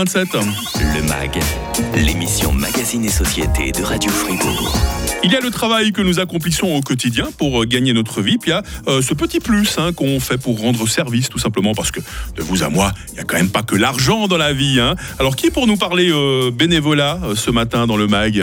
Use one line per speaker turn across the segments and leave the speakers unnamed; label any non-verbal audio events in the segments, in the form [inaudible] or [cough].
27.
Le MAG, l'émission Magazine et Société de Radio Fribourg.
Il y a le travail que nous accomplissons au quotidien pour euh, gagner notre vie, puis il y a euh, ce petit plus hein, qu'on fait pour rendre service, tout simplement parce que de vous à moi, il n'y a quand même pas que l'argent dans la vie. Hein. Alors qui est pour nous parler euh, bénévolat euh, ce matin dans le MAG?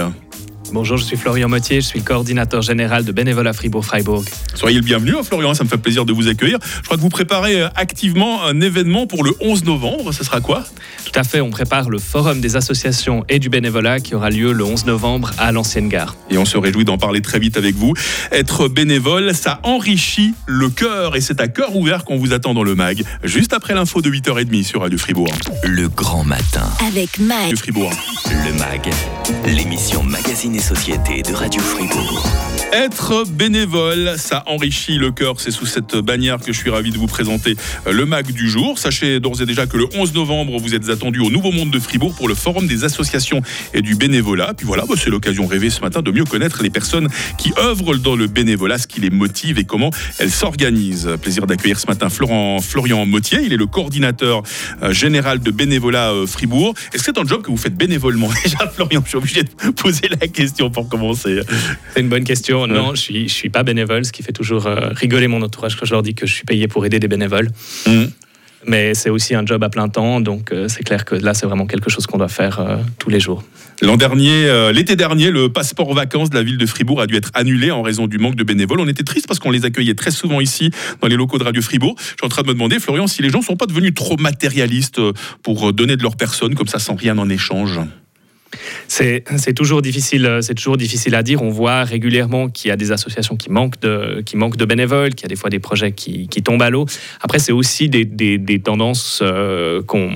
Bonjour, je suis Florian Mottier, je suis le coordinateur général de bénévolat Fribourg-Freiburg.
Soyez le bienvenu, hein, Florian, ça me fait plaisir de vous accueillir. Je crois que vous préparez euh, activement un événement pour le 11 novembre, ce sera quoi?
Tout à fait, on prépare le forum des associations et du bénévolat qui aura lieu le 11 novembre à l'ancienne gare.
Et on se réjouit d'en parler très vite avec vous. Être bénévole, ça enrichit le cœur et c'est à cœur ouvert qu'on vous attend dans le MAG, juste après l'info de 8h30 sur Radio Fribourg.
Le grand matin.
Avec Mag.
Fribourg.
Le MAG, l'émission Magazine et Société de Radio Fribourg.
Être bénévole, ça enrichit le cœur. C'est sous cette bannière que je suis ravi de vous présenter euh, le MAG du jour. Sachez d'ores et déjà que le 11 novembre, vous êtes attendu au Nouveau Monde de Fribourg pour le Forum des associations et du bénévolat. Puis voilà, bah, c'est l'occasion rêvée ce matin de mieux connaître les personnes qui œuvrent dans le bénévolat, ce qui les motive et comment elles s'organisent. Plaisir d'accueillir ce matin Florent, Florian Mottier. Il est le coordinateur euh, général de bénévolat euh, Fribourg. Est-ce que c'est un job que vous faites bénévolement? [laughs] Déjà, Florian, je suis obligé de poser la question pour commencer.
C'est une bonne question. Non, je suis, je suis pas bénévole, ce qui fait toujours euh, rigoler mon entourage quand je leur dis que je suis payé pour aider des bénévoles.
Mm.
Mais c'est aussi un job à plein temps, donc euh, c'est clair que là, c'est vraiment quelque chose qu'on doit faire euh, tous les jours.
L'an dernier, euh, l'été dernier, le passeport vacances de la ville de Fribourg a dû être annulé en raison du manque de bénévoles. On était triste parce qu'on les accueillait très souvent ici, dans les locaux de Radio Fribourg. Je suis en train de me demander, Florian, si les gens sont pas devenus trop matérialistes pour donner de leur personne comme ça sans rien en échange?
C'est toujours difficile, euh, c'est toujours difficile à dire. On voit régulièrement qu'il y a des associations qui manquent de, qui manquent de bénévoles, qu'il y a des fois des projets qui, qui tombent à l'eau. Après, c'est aussi des, des- des tendances euh, qu'on,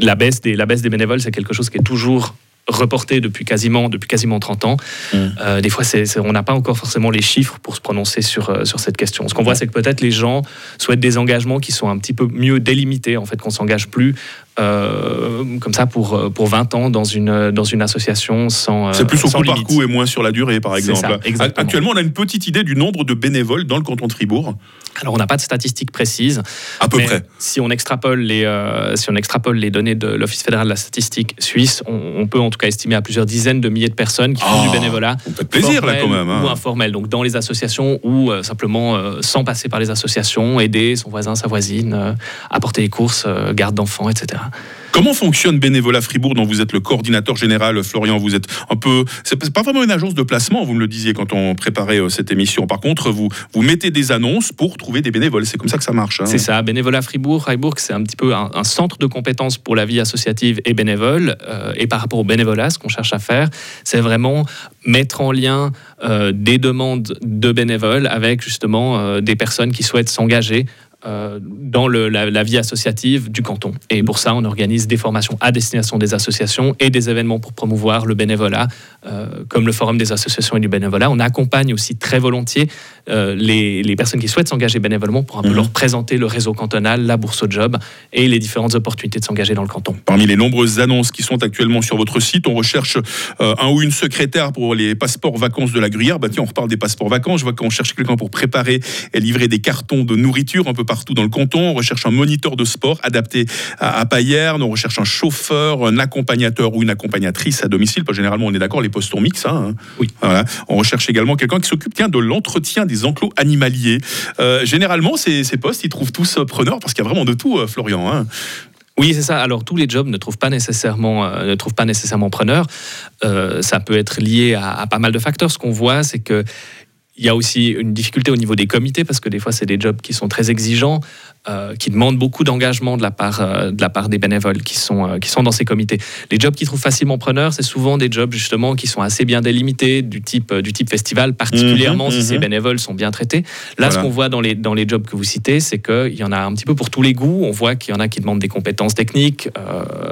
la baisse des, la baisse des bénévoles, c'est quelque chose qui est toujours reporté depuis quasiment, depuis quasiment 30 ans.
Mm.
Euh, des fois, on n'a pas encore forcément les chiffres pour se prononcer sur, euh, sur cette question. Ce qu'on voit, c'est que peut-être les gens souhaitent des engagements qui sont un petit peu mieux délimités, en fait, qu'on s'engage plus comme ça pour, euh, pour 20 ans dans une, dans une association sans. euh,
C'est plus au coup par coup et moins sur la durée, par exemple.
ça.
Actuellement, on a une petite idée du nombre de bénévoles dans le canton de Fribourg.
Alors, on n'a pas de statistiques précises.
À peu
mais
près.
Si on extrapole les, euh, si on extrapole les données de l'Office fédéral de la statistique suisse, on, on peut en tout cas estimer à plusieurs dizaines de milliers de personnes qui font
Ah,
du bénévolat.
On fait plaisir, là, quand même. hein.
Ou informel, donc dans les associations ou euh, simplement euh, sans passer par les associations, aider son voisin, sa voisine, euh, apporter les courses, euh, garde d'enfants, etc.
Comment fonctionne Bénévolat Fribourg, dont vous êtes le coordinateur général, Florian? Vous êtes un peu. C'est pas vraiment une agence de placement, vous me le disiez quand on préparait euh, cette émission. Par contre, vous, vous mettez des annonces pour trouver des bénévoles. C'est comme ça que ça marche. hein.
C'est ça, Bénévolat Fribourg. Freiburg, c'est un petit peu un, centre de compétences pour la vie associative et bénévole. Euh, et par rapport au bénévolat, ce qu'on cherche à faire, c'est vraiment mettre en lien euh, des demandes de bénévoles avec justement des personnes qui souhaitent s'engager. Euh, dans le- la, la vie associative du canton. Et pour ça, on organise des formations à destination des associations et des événements pour promouvoir le bénévolat, euh, comme le Forum des associations et du bénévolat. On accompagne aussi très volontiers euh, les, les personnes qui souhaitent s'engager bénévolement pour un peu
Mhm.
leur présenter le réseau cantonal, la bourse au job et les différentes opportunités de s'engager dans le canton.
Parmi les nombreuses annonces qui sont actuellement sur votre site, on recherche un ou une secrétaire pour les passeports vacances de la Gruyère. Bah tiens, on reparle des passeports vacances. Je vois qu'on cherche quelqu'un pour préparer et livrer des cartons de nourriture un peu partout dans le canton. On recherche un moniteur de sport adapté à, à Payerne. On recherche un chauffeur, un accompagnateur ou une accompagnatrice à domicile. Parce que généralement, on est d'accord, les postes sont mixtes. hein.
Oui.
Voilà. On recherche également quelqu'un qui s'occupe de l'entretien des enclos animaliers. Euh, généralement, ces, ces postes, ils trouvent tous euh, preneurs parce qu'il y a vraiment de tout, euh, Florian. hein.
Oui, c'est ça. Alors tous les jobs ne trouvent pas nécessairement, euh, ne trouvent pas nécessairement preneur. Euh, ça peut être lié à, à pas mal de facteurs. Ce qu'on voit, c'est que il y a aussi une difficulté au niveau des comités parce que des fois c'est des jobs qui sont très exigeants, euh, qui demandent beaucoup d'engagement de la part euh, de la part des bénévoles qui sont euh, qui sont dans ces comités. Les jobs qui trouvent facilement preneurs, c'est souvent des jobs justement qui sont assez bien délimités du type du type festival, particulièrement
Mhm,
si ces
mhm.
bénévoles sont bien traités. Là,
Voilà.
ce qu'on voit dans les dans les jobs que vous citez, c'est qu'il y en a un petit peu pour tous les goûts. On voit qu'il y en a qui demandent des compétences techniques,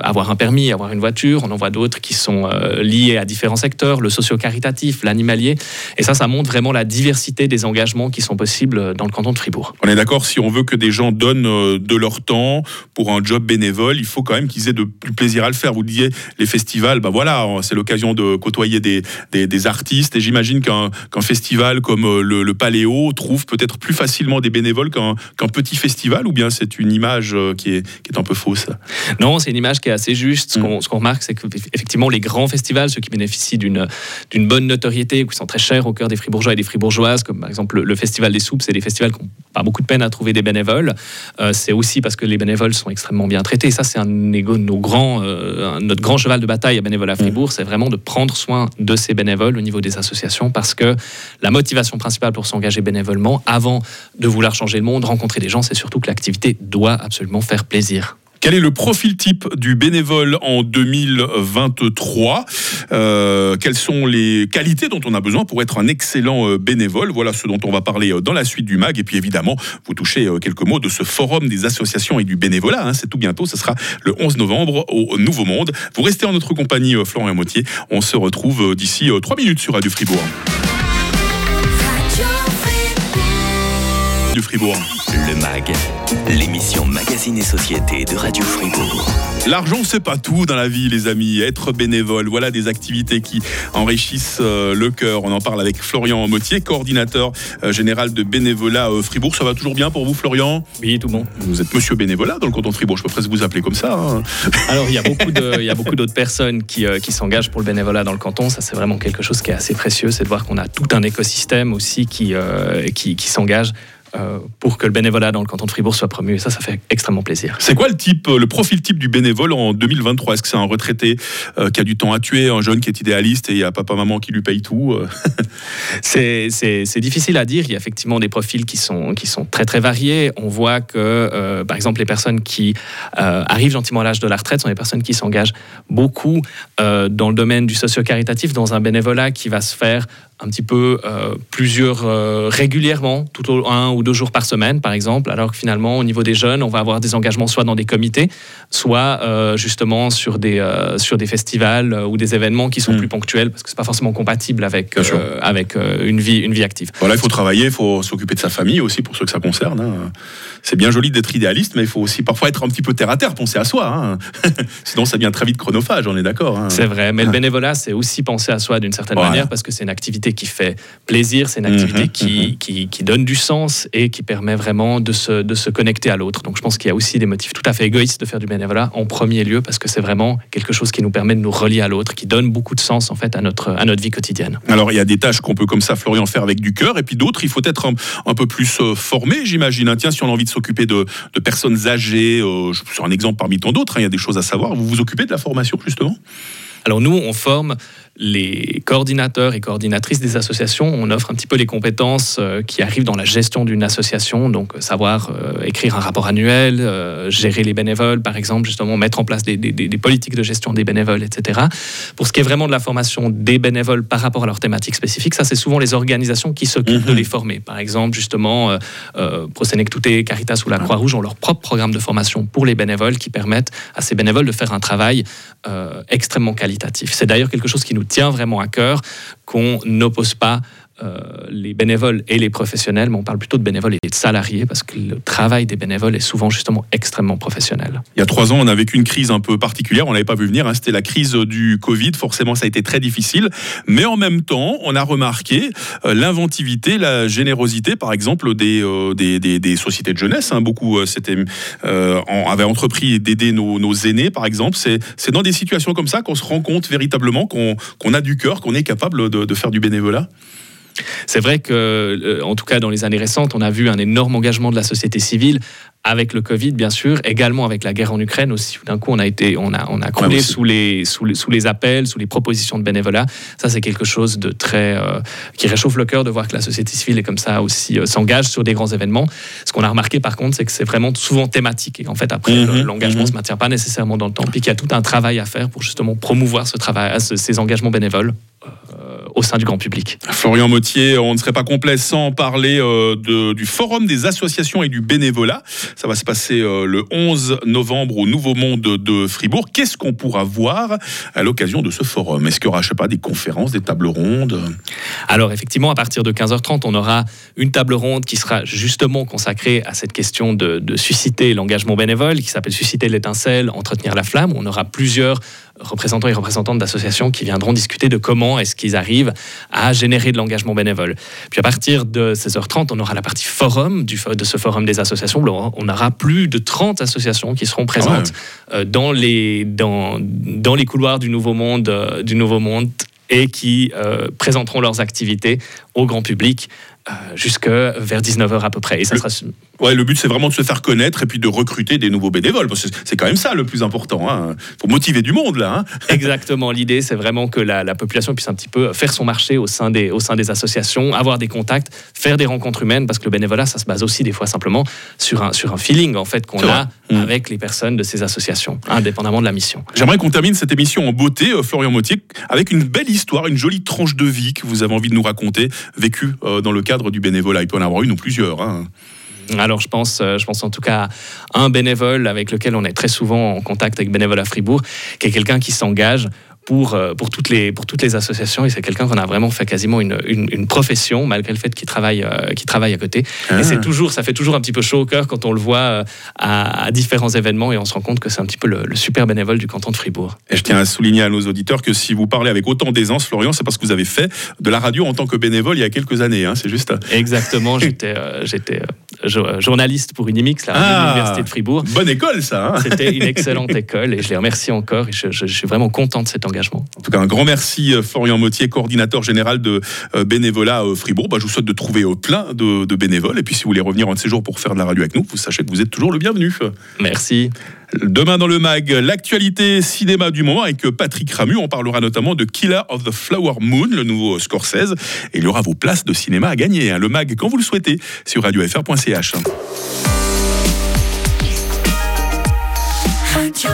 avoir un permis, avoir une voiture. On en voit d'autres qui sont liés à différents secteurs, le socio-caritatif, l'animalier. Et ça, ça montre vraiment la diversité des engagements qui sont possibles dans le canton de Fribourg.
On est d'accord, si on veut que des gens donnent donnent de leur temps pour un job bénévole, il faut quand même qu'ils aient de plus plaisir à le faire. Vous disiez les festivals, bah voilà, c'est l'occasion de côtoyer des, des, artistes et j'imagine qu'un festival comme le, le, Paléo trouve peut-être plus facilement des bénévoles qu'un petit festival ou bien c'est une image qui est, qui est un peu fausse?
Non, c'est une image qui est assez juste. Ce mm. qu'on remarque, c'est qu'effectivement, les grands festivals, ceux qui bénéficient d'une bonne notoriété, qui sont très chers au cœur des fribourgeois et des comme par exemple le, Festival des Soupes, c'est des festivals qui n'ont pas beaucoup de peine à trouver des bénévoles. Euh, c'est aussi parce que les bénévoles sont extrêmement bien traités. ça, c'est un, nos grands, euh, notre grand cheval de bataille à bénévoles à mm. Fribourg, c'est vraiment de prendre soin de ces bénévoles au niveau des associations, parce que la motivation principale pour s'engager bénévolement, avant de vouloir changer le monde, rencontrer des gens, c'est surtout que l'activité doit absolument faire plaisir.
Quel est le profil type du bénévole en 2023 euh, Quelles sont les qualités dont on a besoin pour être un excellent euh, bénévole? Voilà ce dont on va parler euh, dans la suite du MAG. Et puis évidemment, vous touchez quelques mots de ce forum des associations et du bénévolat. Hein. C'est tout bientôt, ce sera le 11 novembre au Nouveau Monde. Vous restez en notre compagnie, Florent Motier. On se retrouve d'ici 3 minutes sur Radio Fribourg. Du Fribourg.
Le MAG, l'émission Magazine et Société de Radio Fribourg.
L'argent, c'est pas tout dans la vie, les amis. Être bénévole, voilà des activités qui enrichissent euh, le cœur. On en parle avec Florian Motier, coordinateur euh, général de bénévolat euh, Fribourg. Ça va toujours bien pour vous, Florian?
Oui, tout bon.
Vous êtes monsieur bénévolat dans le canton de Fribourg. Je peux presque vous appeler comme ça. Hein. [laughs]
Alors, il y a beaucoup de, il y a beaucoup d'autres personnes qui, qui s'engagent pour le bénévolat dans le canton. Ça, c'est vraiment quelque chose qui est assez précieux. C'est de voir qu'on a tout un écosystème aussi qui, qui, qui s'engage pour que le bénévolat dans le canton de Fribourg soit promu. Et ça, ça fait extrêmement plaisir.
C'est quoi le type, euh, le profil type du bénévole en 2023 Est-ce que c'est un retraité euh, qui a du temps à tuer, un jeune qui est idéaliste et il y a papa maman qui lui paye tout [laughs]
C'est difficile à dire. Il y a effectivement des profils qui sont qui sont très très variés. On voit que par exemple les personnes qui arrivent gentiment à l'âge de la retraite sont des personnes qui s'engagent beaucoup dans le domaine du socio-caritatif, dans un bénévolat qui va se faire un petit peu euh, plusieurs euh, régulièrement, tout au un ou deux jours par semaine, par exemple, alors que finalement, au niveau des jeunes, on va avoir des engagements soit dans des comités, soit euh, justement sur des, sur des festivals ou des événements qui sont mm. plus ponctuels, parce que c'est pas forcément compatible avec, avec une, vie, une vie active.
Voilà, il faut travailler, il faut s'occuper de sa famille aussi, pour ceux que ça concerne. Hein. C'est bien joli d'être idéaliste, mais il faut aussi parfois être un petit peu terre à terre, penser à soi. Hein. [laughs] Sinon, ça devient très vite chronophage, on est d'accord. Hein.
C'est vrai, mais le bénévolat, c'est aussi penser à soi d'une certaine manière, parce que c'est une activité qui fait plaisir, c'est une activité mhm, qui, mhm. qui, qui, donne du sens et qui permet vraiment de se, de se connecter à l'autre. Donc je pense qu'il y a aussi des motifs tout à fait égoïstes de faire du bénévolat en premier lieu parce que c'est vraiment quelque chose qui nous permet de nous relier à l'autre, qui donne beaucoup de sens en fait à notre, à notre vie quotidienne.
Alors il y a des tâches qu'on peut comme ça, Florian, faire avec du cœur et puis d'autres, il faut être un, peu plus euh, formé, j'imagine. Tiens, si on a envie de s'occuper de, de, personnes âgées, euh, je suis un exemple parmi tant d'autres, hein, il y a des choses à savoir. Vous vous occupez de la formation justement?
Alors nous, on forme les coordinateurs et coordinatrices des associations, on offre un petit peu les compétences euh, qui arrivent dans la gestion d'une association, donc euh, savoir euh, écrire un rapport annuel, gérer les bénévoles, par exemple, justement mettre en place des, politiques de gestion des bénévoles, etc. Pour ce qui est vraiment de la formation des bénévoles par rapport à leurs thématiques spécifiques, ça c'est souvent les organisations qui s'occupent de mhm. les former. Par exemple, justement, euh, Prosenectute, Caritas ou la Croix-Rouge ont leur propre programme de formation pour les bénévoles qui permettent à ces bénévoles de faire un travail extrêmement qualitatif. C'est d'ailleurs quelque chose qui nous tient vraiment à cœur, qu'on n'oppose pas les bénévoles et les professionnels, mais on parle plutôt de bénévoles et de salariés parce que le travail des bénévoles est souvent justement extrêmement professionnel.
Il y a trois ans, on a vécu une crise un peu particulière, on l'avait pas vu venir, hein. c'était la crise du Covid, forcément ça a été très difficile, mais en même temps, on a remarqué euh, l'inventivité, la générosité, par exemple, des, euh, sociétés de jeunesse. Hein. Beaucoup c'était, avaient entrepris d'aider nos, aînés, par exemple. C'est, dans des situations comme ça qu'on se rend compte véritablement qu'on, a du cœur, qu'on est capable de faire du bénévolat?
C'est vrai que, euh, en tout cas dans les années récentes, on a vu un énorme engagement de la société civile avec le Covid, bien sûr, également avec la guerre en Ukraine aussi. D'un coup, on a été, on a, on a coulé sous, les, sous, les, sous les appels, sous les propositions de bénévolat. Ça, c'est quelque chose de très euh, qui réchauffe le cœur de voir que la société civile est comme ça aussi euh, s'engage sur des grands événements. Ce qu'on a remarqué, par contre, c'est que c'est vraiment souvent thématique et en fait, après, mhm, l'engagement ne mhm. se maintient pas nécessairement dans le temps, puis qu'il y a tout un travail à faire pour justement promouvoir ce travail, ces engagements bénévoles au sein du grand public.
Florian Mottier, on ne serait pas complet sans parler de, du Forum des associations et du bénévolat. Ça va se passer le 11 novembre au Nouveau Monde de Fribourg. Qu'est-ce qu'on pourra voir à l'occasion de ce forum? Est-ce qu'il y aura, je sais pas, des conférences, des tables rondes?
Alors effectivement, à partir de 15h30, on aura une table ronde qui sera justement consacrée à cette question de, de susciter l'engagement bénévole, qui s'appelle Susciter l'étincelle, entretenir la flamme. On aura plusieurs représentants et représentantes d'associations qui viendront discuter de comment est-ce qu'ils arrivent à générer de l'engagement bénévole. Puis à partir de 16h30, on aura la partie forum du, de ce forum des associations. On aura plus de 30 associations qui seront présentes ah euh, dans, les, dans, dans les couloirs du Nouveau Monde, euh, du Nouveau Monde et qui euh, présenteront leurs activités au grand public jusqu'à vers 19h à peu près. Et ça sera
Ouais, le but c'est vraiment de se faire connaître et puis de recruter des nouveaux bénévoles. Parce que c'est quand même ça le plus important. Hein. Faut motiver du monde là. Hein. [laughs]
Exactement. L'idée c'est vraiment que la, population puisse un petit peu faire son marché au sein des au sein des associations, avoir des contacts, faire des rencontres humaines. Parce que le bénévolat ça se base aussi des fois simplement sur un sur un feeling en fait qu'on a mmh. avec les personnes de ces associations, indépendamment de la mission.
J'aimerais qu'on termine cette émission en beauté, euh, Florian Motier, avec une belle histoire, une jolie tranche de vie que vous avez envie de nous raconter, vécue euh, dans le cadre du bénévolat. Il peut en avoir une ou plusieurs. Hein.
Alors je pense, euh, je pense en tout cas à un bénévole avec lequel on est très souvent en contact avec Bénévole à Fribourg, qui est quelqu'un qui s'engage pour, euh, pour, toutes les, pour toutes les associations. Et c'est quelqu'un qu'on a vraiment fait quasiment une, une, profession, malgré le fait qu'il travaille, euh, travaille à côté. Et ah. c'est toujours, ça fait toujours un petit peu chaud au cœur quand on le voit euh, à, différents événements et on se rend compte que c'est un petit peu le, super bénévole du canton de Fribourg.
Et je tiens à souligner à nos auditeurs que si vous parlez avec autant d'aisance, Florian, c'est parce que vous avez fait de la radio en tant que bénévole il y a quelques années. Hein, c'est juste.
Exactement. [laughs] j'étais j'étais journaliste pour Unimix, la ah, l'Université de Fribourg.
Bonne école, ça.
Hein. C'était une [laughs] excellente école et je les remercie encore. Et je, je suis vraiment content de cet engagement.
En tout cas, un grand merci euh, Florian Mottier, coordinateur général de euh, bénévolat euh, Fribourg. Bah, je vous souhaite de trouver plein de, bénévoles. Et puis si vous voulez revenir un de ces jours pour faire de la radio avec nous, vous sachez que vous êtes toujours le bienvenu.
Merci.
Demain dans le MAG, l'actualité cinéma du moment avec Patrick Ramu. On parlera notamment de Killer of the Flower Moon, le nouveau Scorsese. Et il y aura vos places de cinéma à gagner. Hein. Le MAG, quand vous le souhaitez, sur radiofr.ch. Radio